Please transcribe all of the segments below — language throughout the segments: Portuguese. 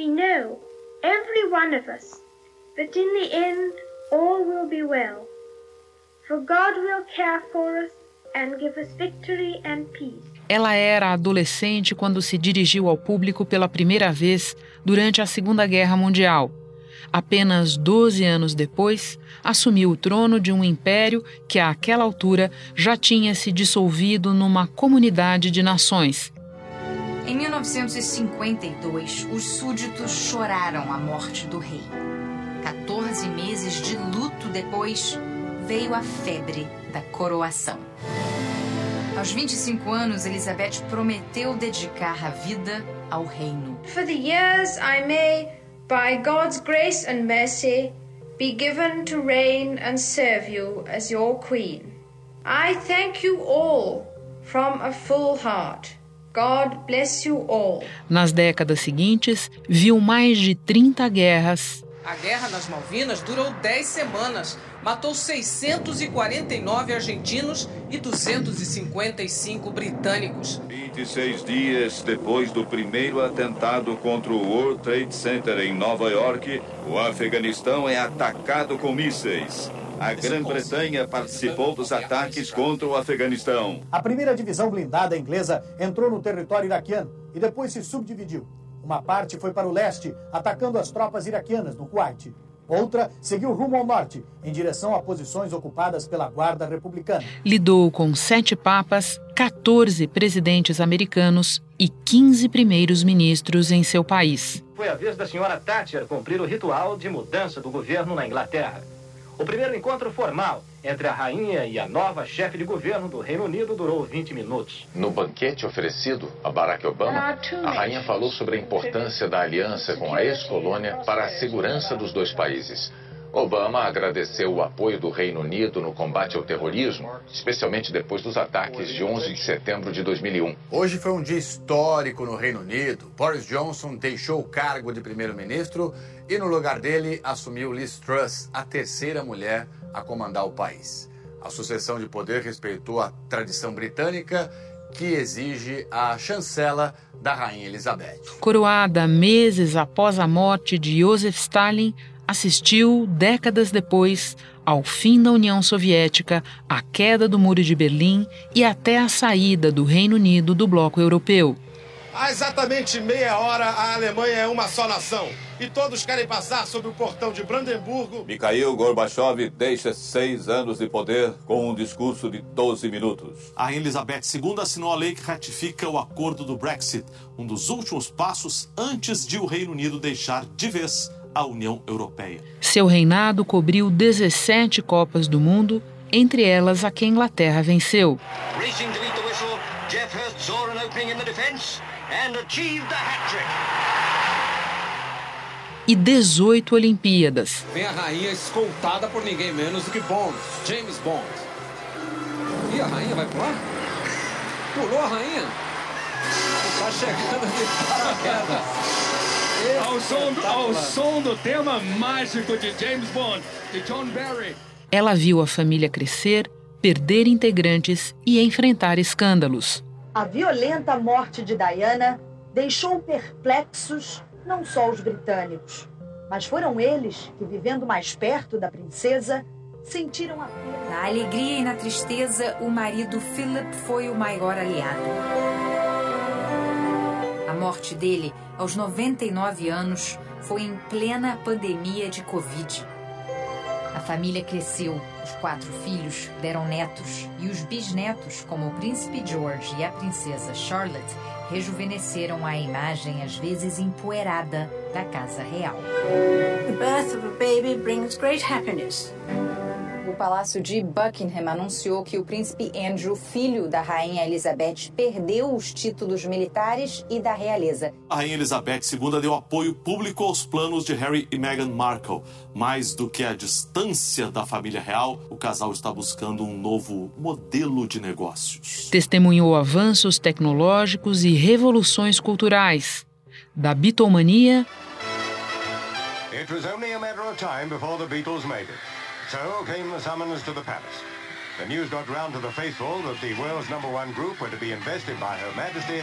we know, every one of us, that in the end all will be well. For God will care for us and give us victory and peace. Ela era adolescente quando se dirigiu ao público pela primeira vez durante a Segunda Guerra Mundial. Apenas 12 anos depois, assumiu o trono de um império que, àquela altura, já tinha se dissolvido numa comunidade de nações. Em 1952, os súditos choraram a morte do rei. 14 meses de luto depois, veio a febre da coroação. Aos 25 anos, Elizabeth prometeu dedicar a vida ao reino. For the years I may, by God's grace and mercy, be given to reign and serve you as your queen. I thank you all from a full heart. God bless you all. Nas décadas seguintes, viu mais de 30 guerras. A guerra nas Malvinas durou 10 semanas, matou 649 argentinos e 255 britânicos. 26 dias depois do primeiro atentado contra o World Trade Center em Nova York, o Afeganistão é atacado com mísseis. A Grã-Bretanha participou dos ataques contra o Afeganistão. A primeira divisão blindada inglesa entrou no território iraquiano e depois se subdividiu. Uma parte foi para o leste, atacando as tropas iraquianas no Kuwait. Outra seguiu rumo ao norte, em direção a posições ocupadas pela Guarda Republicana. Lidou com sete papas, 14 presidentes americanos e 15 primeiros ministros em seu país. Foi a vez da senhora Thatcher cumprir o ritual de mudança do governo na Inglaterra. O primeiro encontro formal entre a rainha e a nova chefe de governo do Reino Unido durou 20 minutos. No banquete oferecido a Barack Obama, a rainha falou sobre a importância da aliança com a ex-colônia para a segurança dos dois países. Obama agradeceu o apoio do Reino Unido no combate ao terrorismo, especialmente depois dos ataques de 11 de setembro de 2001. Hoje foi um dia histórico no Reino Unido. Boris Johnson deixou o cargo de primeiro-ministro e, no lugar dele, assumiu Liz Truss, a terceira mulher a comandar o país. A sucessão de poder respeitou a tradição britânica que exige a chancela da Rainha Elizabeth. Coroada meses após a morte de Joseph Stalin, assistiu, décadas depois, ao fim da União Soviética, à queda do Muro de Berlim e até a saída do Reino Unido do bloco europeu. Há exatamente meia hora, a Alemanha é uma só nação. E todos querem passar sob o portão de Brandemburgo. Mikhail Gorbachev deixa seis anos de poder com um discurso de 12 minutos. A Rainha Elizabeth II assinou a lei que ratifica o acordo do Brexit, um dos últimos passos antes de o Reino Unido deixar de vez a União Europeia. Seu reinado cobriu 17 Copas do Mundo, entre elas a que a Inglaterra venceu. E 18 Olimpíadas. Vem a rainha escoltada por ninguém menos do que Bond, James Bond. E a rainha vai pular? Pulou a rainha? Tá chegando de paraquedas. Ao som, do, ao som do tema mágico de James Bond, de John Barry. Ela viu a família crescer, perder integrantes e enfrentar escândalos. A violenta morte de Diana deixou perplexos não só os britânicos, mas foram eles que, vivendo mais perto da princesa, sentiram a perda. Na alegria e na tristeza, o marido Philip foi o maior aliado. A morte dele, aos 99 anos, foi em plena pandemia de Covid. A família cresceu, os quatro filhos deram netos e os bisnetos, como o príncipe George e a princesa Charlotte, rejuvenesceram a imagem às vezes empoeirada da casa real. The birth of a baby brings great happiness. O Palácio de Buckingham anunciou que o príncipe Andrew, filho da rainha Elizabeth, perdeu os títulos militares e da realeza. A rainha Elizabeth II deu apoio público aos planos de Harry e Meghan Markle. Mais do que a distância da família real, o casal está buscando um novo modelo de negócios. Testemunhou avanços tecnológicos e revoluções culturais. Da bitomania. It was only a matter of time before the Beatles made it. So came the summons to the palace. The news got round to the faithful that the world's number one group were to be invested by Her Majesty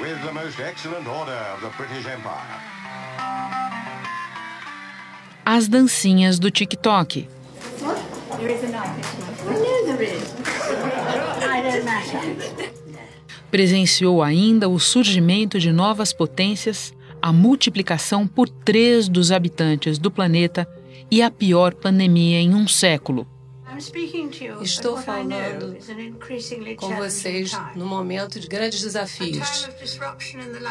with the most excellent order of the British Empire. as dancinhas do TikTok. Presenciou ainda o surgimento de novas potências, a multiplicação por três dos habitantes do planeta e a pior pandemia em um século. Estou falando com vocês num momento de grandes desafios,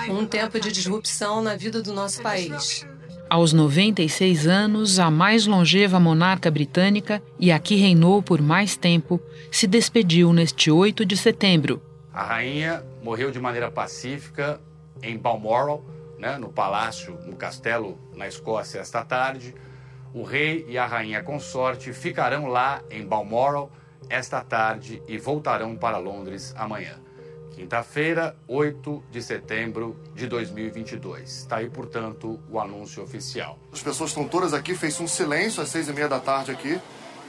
um tempo de disrupção na vida do nosso país. Aos 96 anos, a mais longeva monarca britânica e a que reinou por mais tempo, se despediu neste 8 de setembro. A rainha morreu de maneira pacífica em Balmoral, né, no palácio, no castelo na Escócia, esta tarde. O rei e a rainha consorte ficarão lá em Balmoral esta tarde e voltarão para Londres amanhã. Quinta-feira, 8 de setembro de 2022. Está aí, portanto, o anúncio oficial. As pessoas estão todas aqui, fez um silêncio às seis e meia da tarde aqui.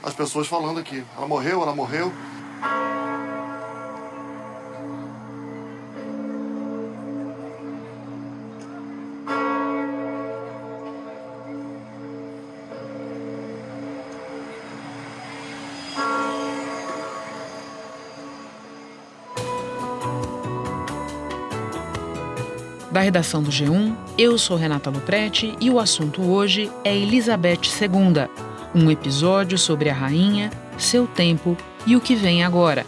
As pessoas falando aqui. Ela morreu, ela morreu. Da redação do G1, eu sou Renata Luprete e o assunto hoje é Elizabeth II, um episódio sobre a rainha, seu tempo e o que vem agora.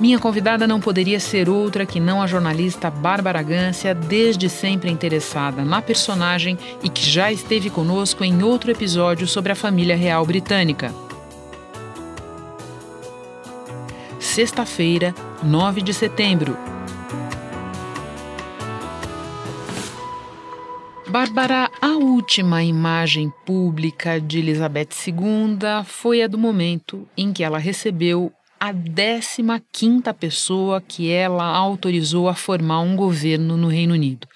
Minha convidada não poderia ser outra que não a jornalista Bárbara Gância, desde sempre interessada na personagem e que já esteve conosco em outro episódio sobre a família real britânica. Sexta-feira, 9 de setembro. Bárbara, a última imagem pública de Elizabeth II foi a do momento em que ela recebeu a 15ª pessoa que ela autorizou a formar um governo no Reino Unido.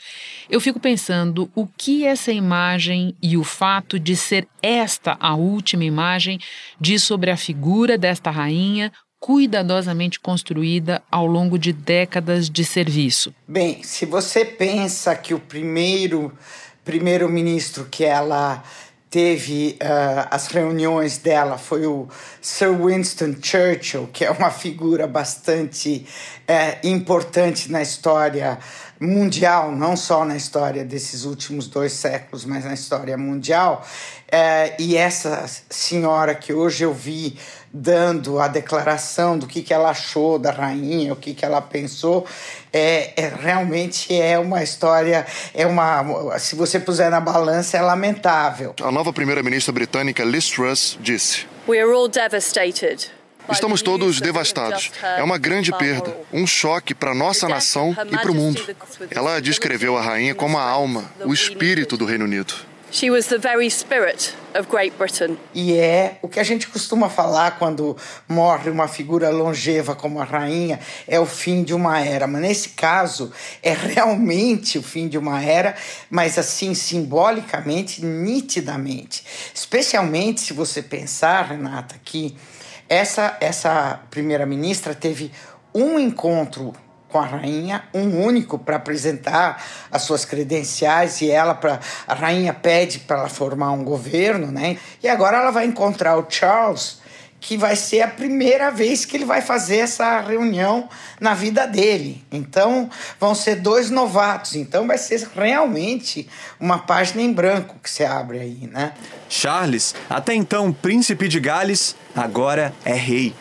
Eu fico pensando o que essa imagem e o fato de ser esta a última imagem diz sobre a figura desta rainha, cuidadosamente construída ao longo de décadas de serviço. Bem, se você pensa que o primeiro primeiro-ministro que ela teve uh, as reuniões dela foi o Sir Winston Churchill, que é uma figura bastante uh, importante na história mundial, não só na história desses últimos dois séculos, mas na história mundial. Uh, e essa senhora que hoje eu vi dando a declaração do que, que ela achou da rainha, o que, que ela pensou, é, é, realmente é uma história, é uma, se você puser na balança, é lamentável. A nova primeira-ministra britânica Liz Truss disse: We are all devastated. Estamos todos devastados. É uma grande perda, um choque para nossa nação e para o mundo. Ela descreveu a rainha como a alma, o espírito do Reino Unido. She was the very spirit of Great Britain. E é o que a gente costuma falar quando morre uma figura longeva como a rainha, é o fim de uma era. Mas nesse caso, é realmente o fim de uma era, mas assim, simbolicamente, nitidamente. Especialmente se você pensar, Renata, que essa, essa primeira-ministra teve um encontro com a rainha, um único para apresentar as suas credenciais e ela para a rainha pede para ela formar um governo, né? E agora ela vai encontrar o Charles, que vai ser a primeira vez que ele vai fazer essa reunião na vida dele. Então, vão ser dois novatos. Então, vai ser realmente uma página em branco que se abre aí, né? Charles, até então príncipe de Gales, agora é rei.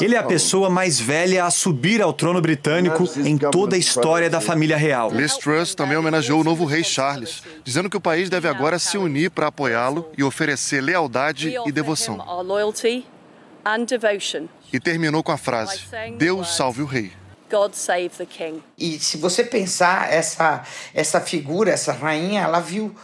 Ele é a pessoa mais velha a subir ao trono britânico em toda a história da família real. Liz Truss também homenageou o novo rei Charles, dizendo que o país deve agora se unir para apoiá-lo e oferecer lealdade e devoção. E terminou com a frase: Deus salve o rei. God save the king. E se você pensar essa essa figura, essa rainha, ela viu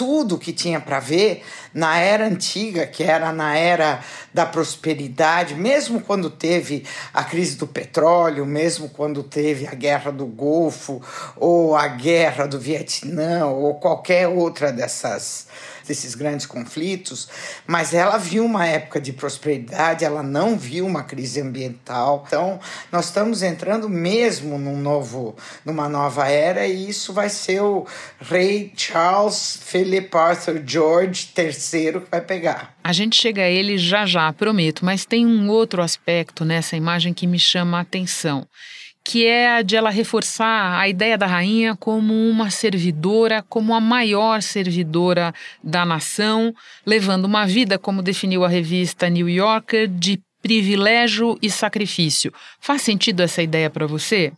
tudo que tinha para ver na era antiga, que era na era da prosperidade, mesmo quando teve a crise do petróleo, mesmo quando teve a guerra do Golfo, ou a guerra do Vietnã, ou qualquer outra dessas desses grandes conflitos, mas ela viu uma época de prosperidade, ela não viu uma crise ambiental. Então, nós estamos entrando mesmo num novo, numa nova era e isso vai ser o rei Charles Philip Arthur George III que vai pegar. A gente chega a ele já já, prometo, mas tem um outro aspecto nessa imagem que me chama a atenção que é a de ela reforçar a ideia da rainha como uma servidora, como a maior servidora da nação, levando uma vida, como definiu a revista New Yorker, de privilégio e sacrifício. Faz sentido essa ideia para você?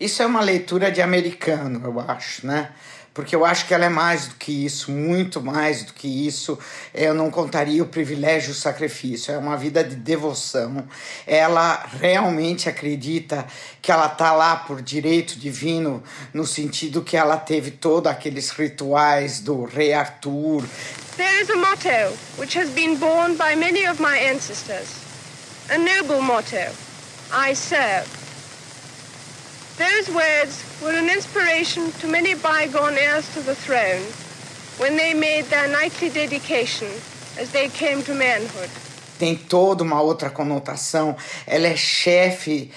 Isso é uma leitura de americano, eu acho, né? Porque eu acho que ela é mais do que isso, muito mais do que isso. Eu não contaria o privilégio o sacrifício, é uma vida de devoção. Ela realmente acredita que ela está lá por direito divino, no sentido que ela teve todos aqueles rituais do rei Arthur. There is a motto which has been borne by many of my ancestors. A noble motto. I serve. Those words were an inspiration to many bygone heirs to the throne when they made their nightly dedication as they came to manhood. Tem toda uma outra conotação. Ela é chefe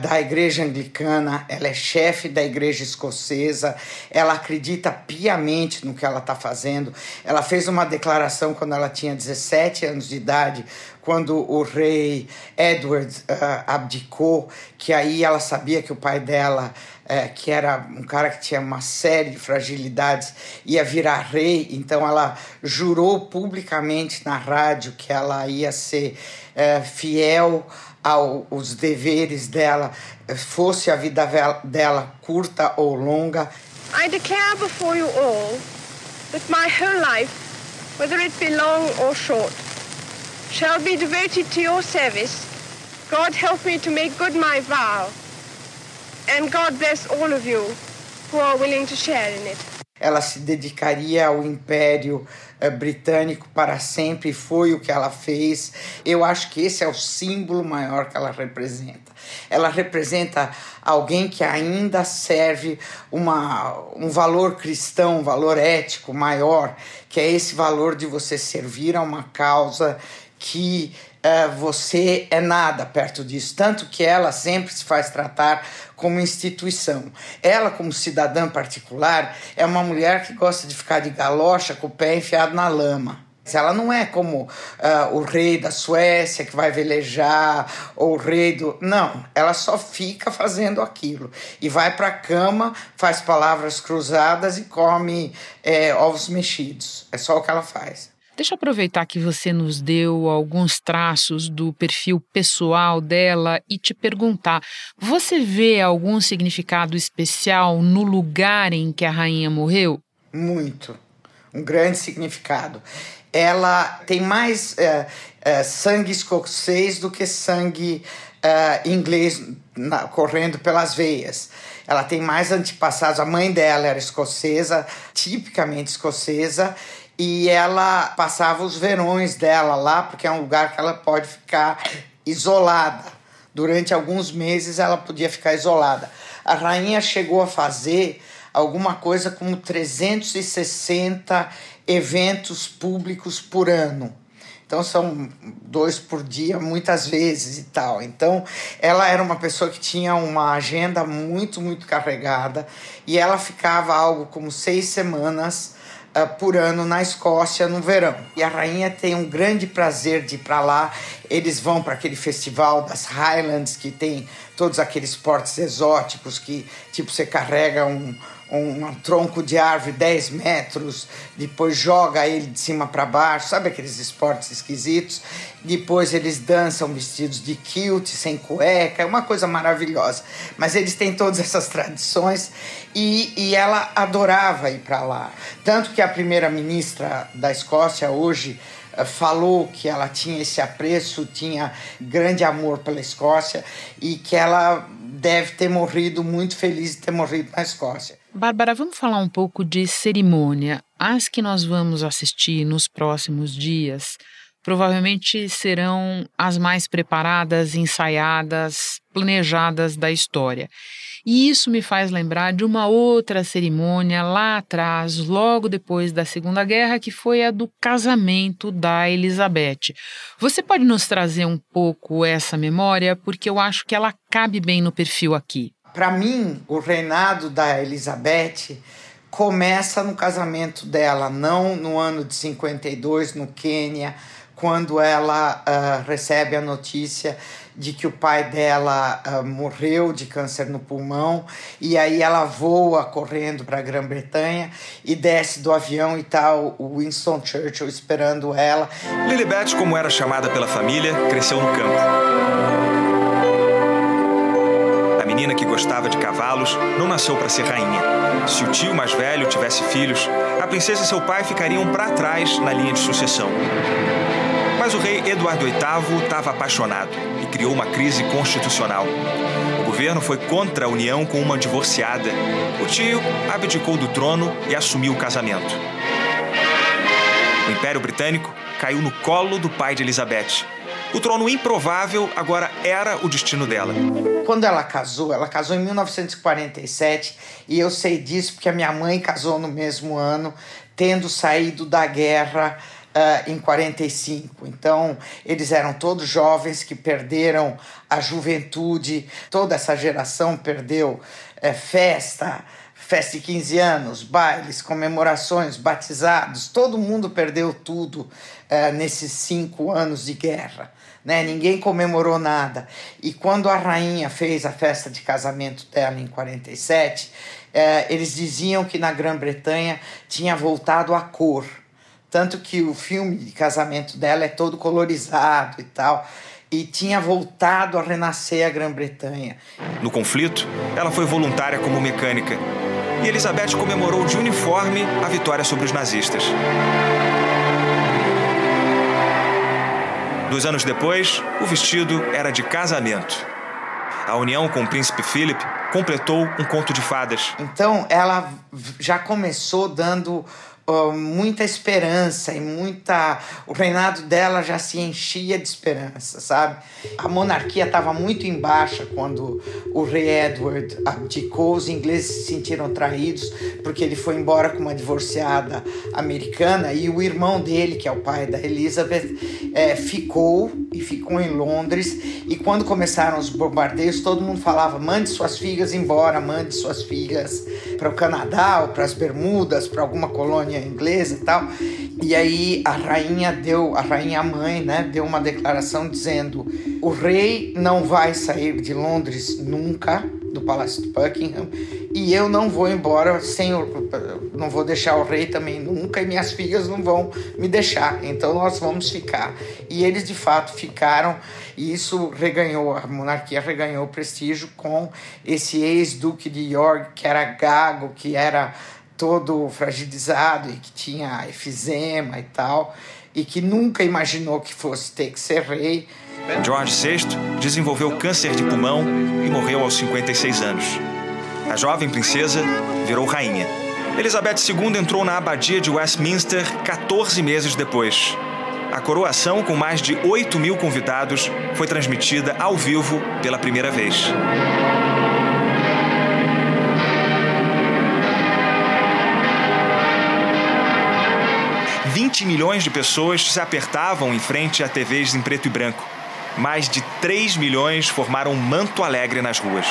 da igreja anglicana, ela é chefe da igreja escocesa, ela acredita piamente no que ela está fazendo. Ela fez uma declaração quando ela tinha 17 anos de idade, quando o rei Edward uh, abdicou, que aí ela sabia que o pai dela, uh, que era um cara que tinha uma série de fragilidades, ia virar rei, então ela jurou publicamente na rádio que ela ia ser uh, fiel aos deveres dela, eh, fosse a vida dela curta ou longa. I declare before you all that my whole life, whether it be long or short, shall be devoted to your service. God help me to make good my vow. And God bless all of you who are willing to share in it. Ela se dedicaria ao Império eh, Britânico para sempre, foi o que ela fez. Eu acho que esse é o símbolo maior que ela representa. Ela representa alguém que ainda serve uma, um valor cristão, um valor ético maior, que é esse valor de você servir a uma causa que uh, você é nada perto disso. Tanto que ela sempre se faz tratar como instituição. Ela, como cidadã particular, é uma mulher que gosta de ficar de galocha com o pé enfiado na lama. Ela não é como uh, o rei da Suécia que vai velejar, ou o rei do. Não, ela só fica fazendo aquilo. E vai para a cama, faz palavras cruzadas e come é, ovos mexidos. É só o que ela faz. Deixa eu aproveitar que você nos deu alguns traços do perfil pessoal dela e te perguntar: você vê algum significado especial no lugar em que a rainha morreu? Muito. Um grande significado. Ela tem mais é, é, sangue escocês do que sangue é, inglês na, correndo pelas veias. Ela tem mais antepassados. A mãe dela era escocesa, tipicamente escocesa, e ela passava os verões dela lá, porque é um lugar que ela pode ficar isolada. Durante alguns meses ela podia ficar isolada. A rainha chegou a fazer alguma coisa como 360 eventos públicos por ano. Então são dois por dia, muitas vezes e tal. Então ela era uma pessoa que tinha uma agenda muito, muito carregada e ela ficava algo como seis semanas por ano na Escócia no verão. E a rainha tem um grande prazer de ir para lá. Eles vão para aquele festival das Highlands que tem todos aqueles esportes exóticos que tipo você carrega um um, tronco de árvore 10 metros, depois joga ele de cima para baixo, sabe aqueles esportes esquisitos? Depois eles dançam vestidos de kilt, sem cueca, é uma coisa maravilhosa. Mas eles têm todas essas tradições e, e ela adorava ir para lá. Tanto que a primeira-ministra da Escócia hoje eh, falou que ela tinha esse apreço, tinha grande amor pela Escócia e que ela deve ter morrido muito feliz de ter morrido na Escócia. Bárbara, vamos falar um pouco de cerimônia. As que nós vamos assistir nos próximos dias provavelmente serão as mais preparadas, ensaiadas, planejadas da história. E isso me faz lembrar de uma outra cerimônia lá atrás, logo depois da Segunda Guerra, que foi a do casamento da Elizabeth. Você pode nos trazer um pouco essa memória, porque eu acho que ela cabe bem no perfil aqui. Para mim, o reinado da Elizabeth começa no casamento dela, não no ano de 52, no Quênia, quando ela uh, recebe a notícia de que o pai dela uh, morreu de câncer no pulmão e aí ela voa correndo para a Grã-Bretanha e desce do avião e tal o Winston Churchill esperando ela. Lilibet, como era chamada pela família, cresceu no campo. A menina que gostava de cavalos não nasceu para ser rainha. Se o tio mais velho tivesse filhos, a princesa e seu pai ficariam para trás na linha de sucessão. Mas o rei Eduardo VIII estava apaixonado e criou uma crise constitucional. O governo foi contra a união com uma divorciada. O tio abdicou do trono e assumiu o casamento. O Império Britânico caiu no colo do pai de Elizabeth. O trono improvável agora era o destino dela. Quando ela casou, ela casou em 1947 e eu sei disso porque a minha mãe casou no mesmo ano, tendo saído da guerra uh, em 45. Então, eles eram todos jovens que perderam a juventude, toda essa geração perdeu uh, festa, festa de 15 anos, bailes, comemorações, batizados, todo mundo perdeu tudo uh, nesses cinco anos de guerra. Né? Ninguém comemorou nada. E quando a rainha fez a festa de casamento dela em 47, eh, eles diziam que na Grã-Bretanha tinha voltado a cor. Tanto que o filme de casamento dela é todo colorizado e tal. E tinha voltado a renascer a Grã-Bretanha. No conflito, ela foi voluntária como mecânica. E Elizabeth comemorou de uniforme a vitória sobre os nazistas. Dois anos depois, o vestido era de casamento. A união com o príncipe Philip completou um conto de fadas. Então, ela já começou dando muita esperança e muita. O reinado dela já se enchia de esperança, sabe? A monarquia estava muito em baixa quando o rei Edward abdicou. Os ingleses se sentiram traídos porque ele foi embora com uma divorciada americana e o irmão dele, que é o pai da Elizabeth, é, ficou e ficou em Londres. E quando começaram os bombardeios, todo mundo falava: mande suas filhas embora, mande suas filhas para o Canadá ou para as Bermudas, para alguma colônia inglesa e tal. E aí a rainha deu, a rainha mãe, né, deu uma declaração dizendo: o rei não vai sair de Londres nunca do Palácio de Buckingham e eu não vou embora sem o, não vou deixar o rei também nunca e minhas filhas não vão me deixar. Então nós vamos ficar. E eles de fato ficaram. E isso reganhou a monarquia reganhou prestígio com esse ex-duque de York que era gago que era todo fragilizado e que tinha efizema e tal e que nunca imaginou que fosse ter que ser rei. George VI desenvolveu câncer de pulmão e morreu aos 56 anos. A jovem princesa virou rainha. Elizabeth II entrou na abadia de Westminster 14 meses depois. A coroação, com mais de 8 mil convidados, foi transmitida ao vivo pela primeira vez. Vinte milhões de pessoas se apertavam em frente a TVs em preto e branco mais de 3 milhões formaram um manto alegre nas ruas.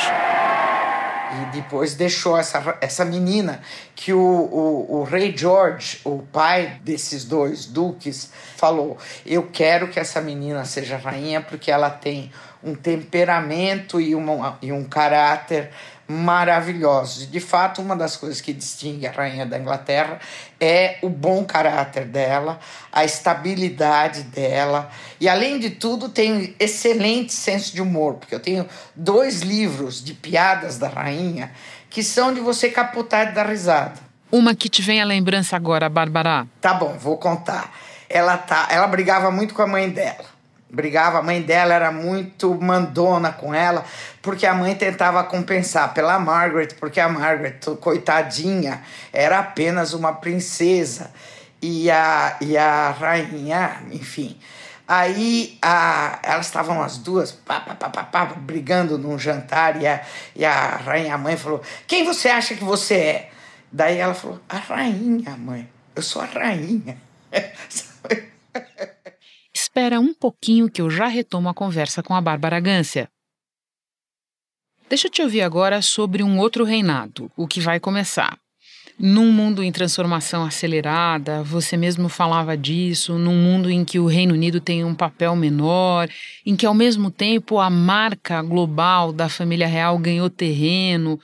E depois deixou essa, essa menina que o, o, o, rei George, o pai desses dois duques, falou: Eu quero que essa menina seja rainha porque ela tem um temperamento e, uma, e um caráter maravilhosos. E de fato, uma das coisas que distingue a rainha da Inglaterra é o bom caráter dela, a estabilidade dela e além de tudo tem um excelente senso de humor, porque eu tenho dois livros de piadas da rainha que são de você capotar e dar risada. Uma que te vem à lembrança agora, Bárbara. Tá bom, vou contar. Ela tá, ela brigava muito com a mãe dela brigava, a mãe dela era muito mandona com ela, porque a mãe tentava compensar pela Margaret, porque a Margaret, coitadinha, era apenas uma princesa. E a, e a rainha, enfim, Aí a, elas estavam as duas pá, pá, pá, pá, pá, brigando num jantar e a, e a rainha mãe falou: Quem você acha que você é? Daí ela falou: A rainha, mãe. Eu sou a rainha. Espera um pouquinho que eu já retomo a conversa com a Bárbara Gância. Deixa eu te ouvir agora sobre um outro reinado, o que vai começar. Num mundo em transformação acelerada, você mesmo falava disso, num mundo em que o Reino Unido tem um papel menor, em que ao mesmo tempo a marca global da família real ganhou terreno,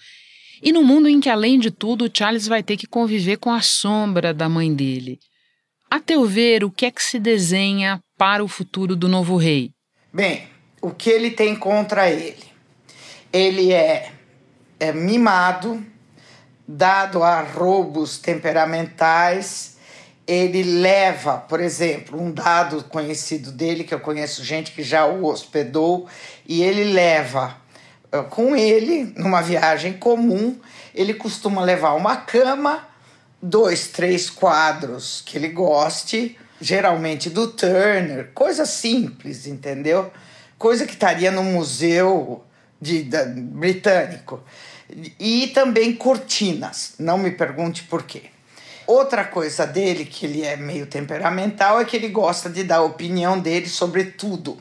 e num mundo em que, além de tudo, Charles vai ter que conviver com a sombra da mãe dele. A teu ver, o que é que se desenha para o futuro do novo rei? Bem, o que ele tem contra ele? Ele é, é mimado, dado a roubos temperamentais, ele leva, por exemplo, um dado conhecido dele, que eu conheço gente que já o hospedou, e ele leva eh, com ele, numa viagem comum, ele costuma levar uma cama, dois, três quadros que ele goste, geralmente do Turner, coisa simples, entendeu? Coisa que estaria no museu de, britânico e também cortinas. Não me pergunte por quê. Outra coisa dele, que ele é meio temperamental, é que ele gosta de dar a opinião dele sobre tudo.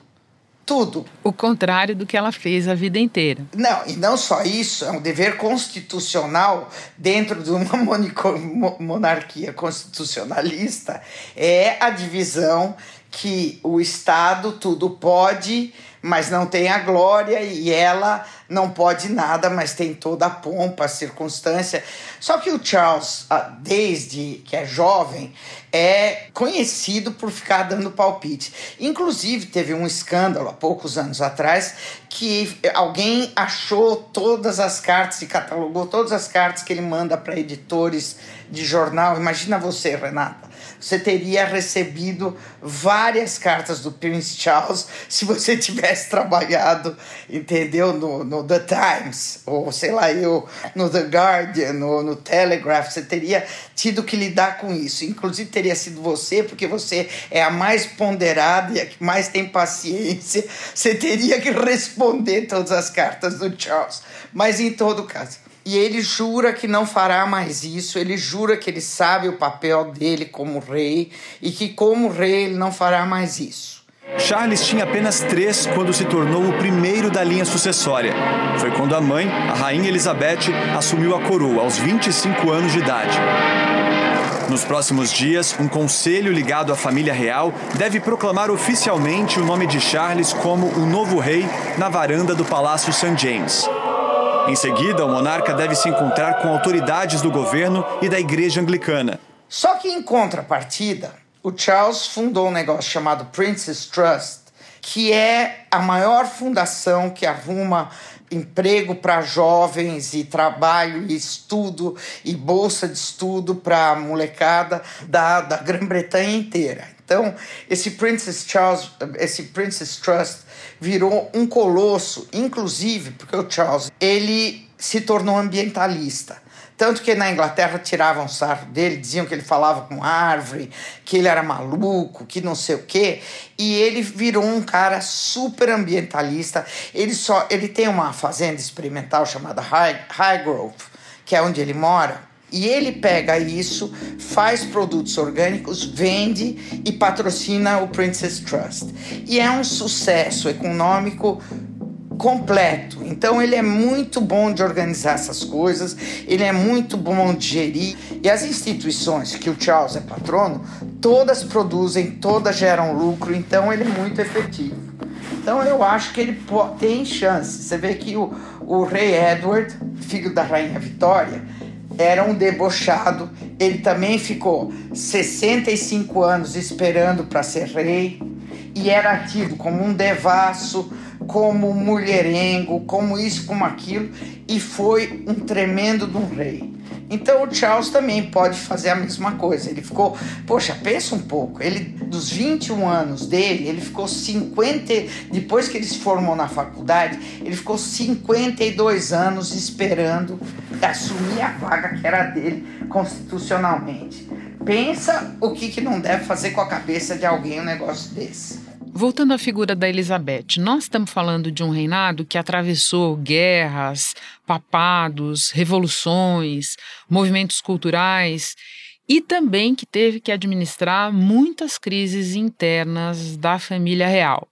Tudo. O contrário do que ela fez a vida inteira. Não, e não só isso, é um dever constitucional dentro de uma monarquia constitucionalista, é a divisão que o Estado tudo pode mas não tem a glória e ela não pode nada, mas tem toda a pompa, a circunstância. Só que o Charles, ah, desde que é jovem, é conhecido por ficar dando palpite. Inclusive, teve um escândalo há poucos anos atrás que alguém achou todas as cartas e catalogou todas as cartas que ele manda para editores de jornal. Imagina você, Renata você teria recebido várias cartas do Prince Charles se você tivesse trabalhado, entendeu? No, no The Times, ou sei lá, eu, no The Guardian, no, no Telegraph, você teria tido que lidar com isso. Inclusive teria sido você, porque você é a mais ponderada e a que mais tem paciência. Você teria que responder todas as cartas do Charles. Mas em todo caso, e ele jura que não fará mais isso, ele jura que ele sabe o papel dele como rei e que, como rei, ele não fará mais isso. Charles tinha apenas três quando se tornou o primeiro da linha sucessória. Foi quando a mãe, a Rainha Elizabeth, assumiu a coroa aos 25 anos de idade. Nos próximos dias, um conselho ligado à família real deve proclamar oficialmente o nome de Charles como o novo rei na varanda do Palácio St. James. Em seguida, o monarca deve se encontrar com autoridades do governo e da igreja anglicana. Só que em contrapartida, o Charles fundou um negócio chamado Princess Trust, que é a maior fundação que arruma emprego para jovens e trabalho e estudo e bolsa de estudo para a molecada da, da Grã-Bretanha inteira. Então, esse Princess Charles, esse Princess Trust virou um colosso, inclusive porque o Charles ele se tornou ambientalista. Tanto que na Inglaterra tiravam sarro dele, diziam que ele falava com árvore, que ele era maluco, que não sei o quê. E ele virou um cara super ambientalista. Ele só ele tem uma fazenda experimental chamada High, Highgrove, que é onde ele mora e ele pega isso, faz produtos orgânicos, vende e patrocina o Princess Trust. E é um sucesso econômico completo. Então ele é muito bom de organizar essas coisas, ele é muito bom de gerir. E as instituições que o Charles é patrono, todas produzem, todas geram lucro, então ele é muito efetivo. Então eu acho que ele tem chance. Você vê que o, o rei Edward, filho da rainha Vitória, era um debochado. Ele também ficou 65 anos esperando para ser rei e era tido como um devasso, como mulherengo, como isso, como aquilo, e foi um tremendo de um rei. Então o Charles também pode fazer a mesma coisa. Ele ficou, poxa, pensa um pouco. Ele dos 21 anos dele, ele ficou 50, depois que ele se formou na faculdade, ele ficou 52 anos esperando assumir a vaga que era dele constitucionalmente. Pensa o que, que não deve fazer com a cabeça de alguém um negócio desse. Voltando à figura da Elizabeth, nós estamos falando de um reinado que atravessou guerras, papados, revoluções, movimentos culturais e também que teve que administrar muitas crises internas da família real.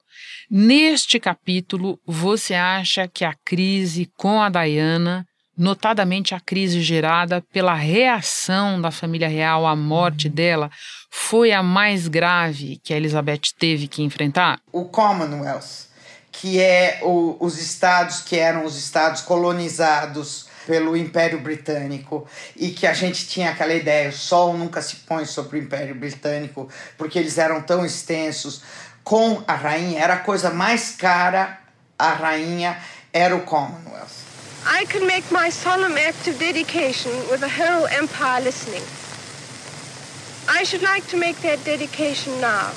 Neste capítulo, você acha que a crise com a Diana, notadamente a crise gerada pela reação da família real à morte dela, foi a mais grave que a Elizabeth teve que enfrentar? O Commonwealth, que é o, os estados que eram os estados colonizados pelo Império Britânico e que a gente tinha aquela ideia, o sol nunca se põe sobre o Império Britânico porque eles eram tão extensos com a rainha, era a coisa mais cara, a rainha era o Commonwealth. I can make my solemn act of dedication with the whole empire listening. I should like to make that dedication now.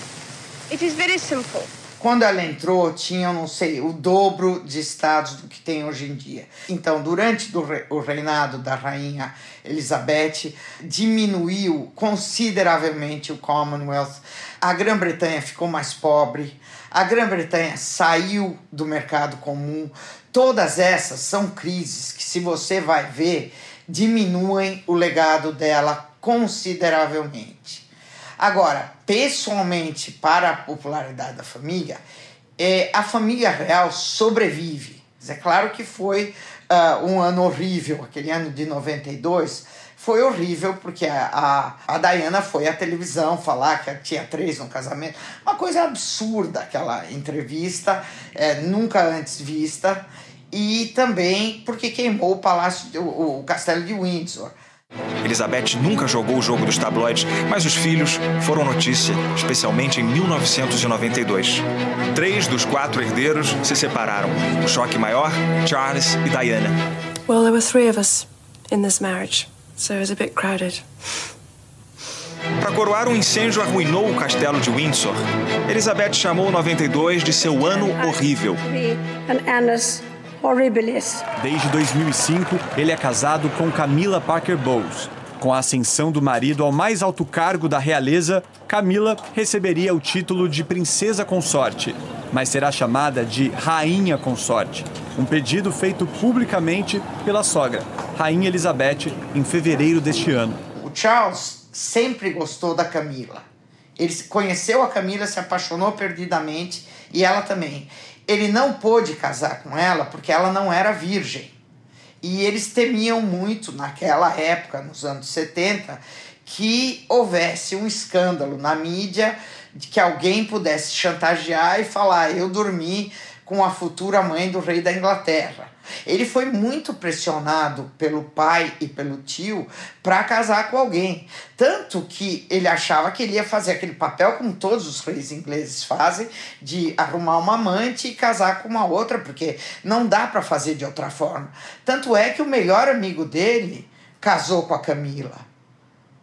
It is very simple. Quando ela entrou, tinha, não sei, o dobro de estados do que tem hoje em dia. Então, durante o reinado da rainha Elizabeth, diminuiu consideravelmente o Commonwealth. A Grã-Bretanha ficou mais pobre, a Grã-Bretanha saiu do mercado comum. Todas essas são crises que, se você vai ver, diminuem o legado dela consideravelmente. Agora, pessoalmente, para a popularidade da família, é, a família real sobrevive. É claro que foi uh, um ano horrível, aquele ano de 92 foi horrível, porque a, a, a Diana foi à televisão falar que tinha três no casamento. Uma coisa absurda aquela entrevista, é, nunca antes vista. E também porque queimou o palácio, o, o castelo de Windsor. Elizabeth nunca jogou o jogo dos tabloides, mas os filhos foram notícia, especialmente em 1992. Três dos quatro herdeiros se separaram. O choque maior, Charles e Diana. Well, there were three of us in this marriage, so it was a bit crowded. Para coroar, um incêndio arruinou o castelo de Windsor. Elizabeth chamou 92 de seu ano horrível. Desde 2005, ele é casado com Camila Parker Bowles. Com a ascensão do marido ao mais alto cargo da realeza, Camila receberia o título de princesa consorte, mas será chamada de rainha consorte, um pedido feito publicamente pela sogra, Rainha Elizabeth, em fevereiro deste ano. O Charles sempre gostou da Camila. Ele conheceu a Camila, se apaixonou perdidamente e ela também ele não pôde casar com ela porque ela não era virgem. E eles temiam muito naquela época, nos anos 70, que houvesse um escândalo na mídia de que alguém pudesse chantagear e falar: eu dormi com a futura mãe do rei da Inglaterra. Ele foi muito pressionado pelo pai e pelo tio para casar com alguém. Tanto que ele achava que ele ia fazer aquele papel como todos os reis ingleses fazem, de arrumar uma amante e casar com uma outra, porque não dá para fazer de outra forma. Tanto é que o melhor amigo dele casou com a Camila.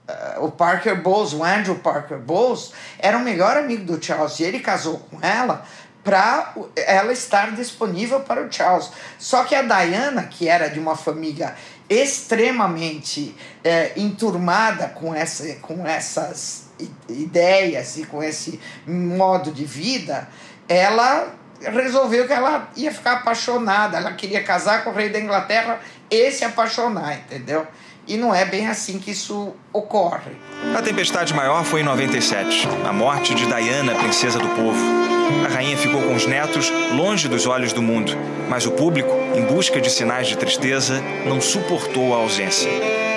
Uh, o Parker Bowles, o Andrew Parker Bowles, era o melhor amigo do Charles e ele casou com ela para ela estar disponível para o Charles. Só que a Diana, que era de uma família extremamente é, enturmada com, essa, com essas ideias e com esse modo de vida, ela resolveu que ela ia ficar apaixonada, ela queria casar com o rei da Inglaterra e se apaixonar, entendeu? E não é bem assim que isso ocorre. A tempestade maior foi em 97, a morte de Diana, princesa do povo. A rainha ficou com os netos longe dos olhos do mundo, mas o público, em busca de sinais de tristeza, não suportou a ausência.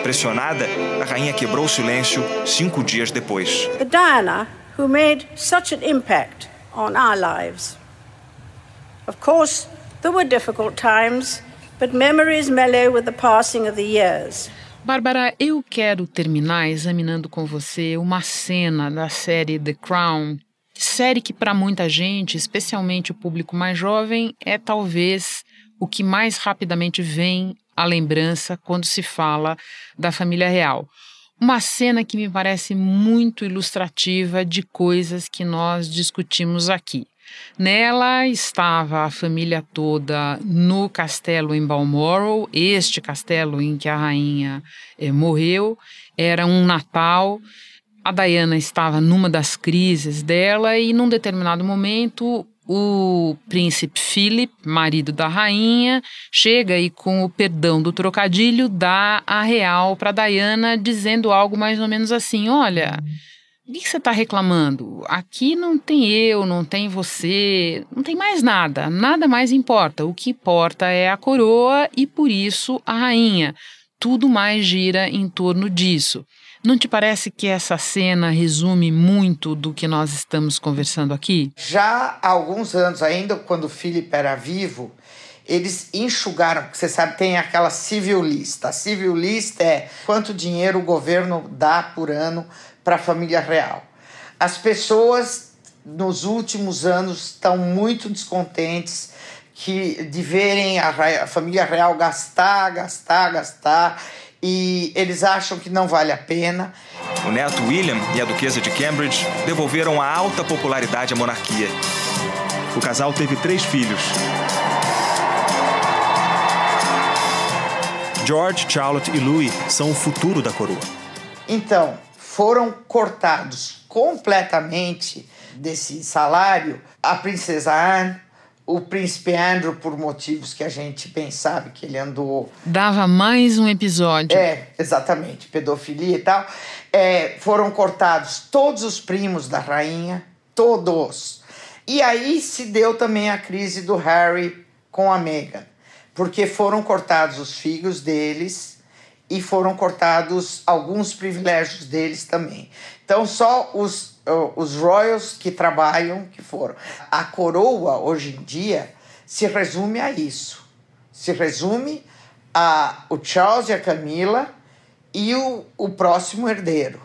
Pressionada, a rainha quebrou o silêncio cinco dias depois. The Diana, who made such an impact on our lives. Of course, there were difficult times, but memories mellow with the passing of the years. Bárbara, eu quero terminar examinando com você uma cena da série The Crown Série que, para muita gente, especialmente o público mais jovem, é talvez o que mais rapidamente vem à lembrança quando se fala da família real. Uma cena que me parece muito ilustrativa de coisas que nós discutimos aqui. Nela estava a família toda no castelo em Balmoral, este castelo em que a rainha eh, morreu. Era um Natal A Diana estava numa das crises dela e, num determinado momento, o príncipe Philip, marido da rainha, chega e, com o perdão do trocadilho, dá a real para Diana, dizendo algo mais ou menos assim: Olha, o que você está reclamando? Aqui não tem eu, não tem você, não tem mais nada, nada mais importa. O que importa é a coroa e, por isso, a rainha. Tudo mais gira em torno disso. Não te parece que essa cena resume muito do que nós estamos conversando aqui? Já há alguns anos, ainda quando o Philip era vivo, eles enxugaram, você sabe, tem aquela civil list. A civil list é quanto dinheiro o governo dá por ano para a família real. As pessoas nos últimos anos estão muito descontentes que de verem a, a família real gastar, gastar, gastar e eles acham que não vale a pena. O neto William e a duquesa de Cambridge devolveram a alta popularidade à monarquia. O casal teve três filhos. George, Charlotte e Louis são o futuro da coroa. Então, foram cortados completamente desse salário a princesa Anne, o príncipe Andrew, por motivos que a gente bem sabe que ele andou. Dava mais um episódio. É, exatamente, pedofilia e tal. É, foram cortados todos os primos da rainha, todos. E aí se deu também a crise do Harry com a Meghan, porque foram cortados os filhos deles e foram cortados alguns privilégios deles também. Então só os os royals que trabalham, que foram. A coroa, hoje em dia, se resume a isso. Se resume a o Charles e a Camila e o, o próximo herdeiro,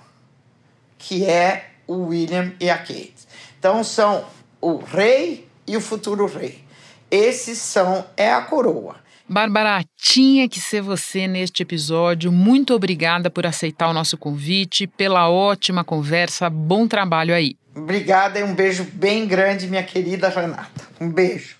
que é o William e a Kate. Então são o rei e o futuro rei. Esses são é a coroa. Bárbara, tinha que ser você neste episódio. Muito obrigada por aceitar o nosso convite, pela ótima conversa. Bom trabalho aí. Obrigada e um beijo bem grande, minha querida Renata. Um beijo.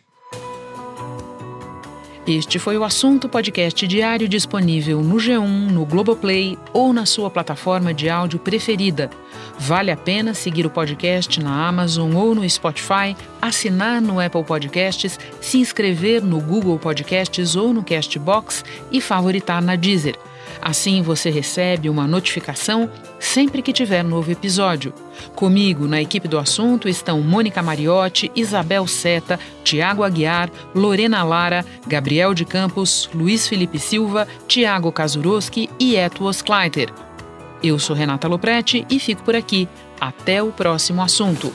Este foi o assunto podcast diário disponível no G1, no Globoplay ou na sua plataforma de áudio preferida. Vale a pena seguir o podcast na Amazon ou no Spotify, assinar no Apple Podcasts, se inscrever no Google Podcasts ou no Castbox e favoritar na Deezer. Assim você recebe uma notificação sempre que tiver novo episódio. Comigo na equipe do assunto estão Mônica Mariotti, Isabel Seta, Tiago Aguiar, Lorena Lara, Gabriel de Campos, Luiz Felipe Silva, Tiago Kazuroski e Etuos Kleiter. Eu sou Renata Loprete e fico por aqui. Até o próximo assunto.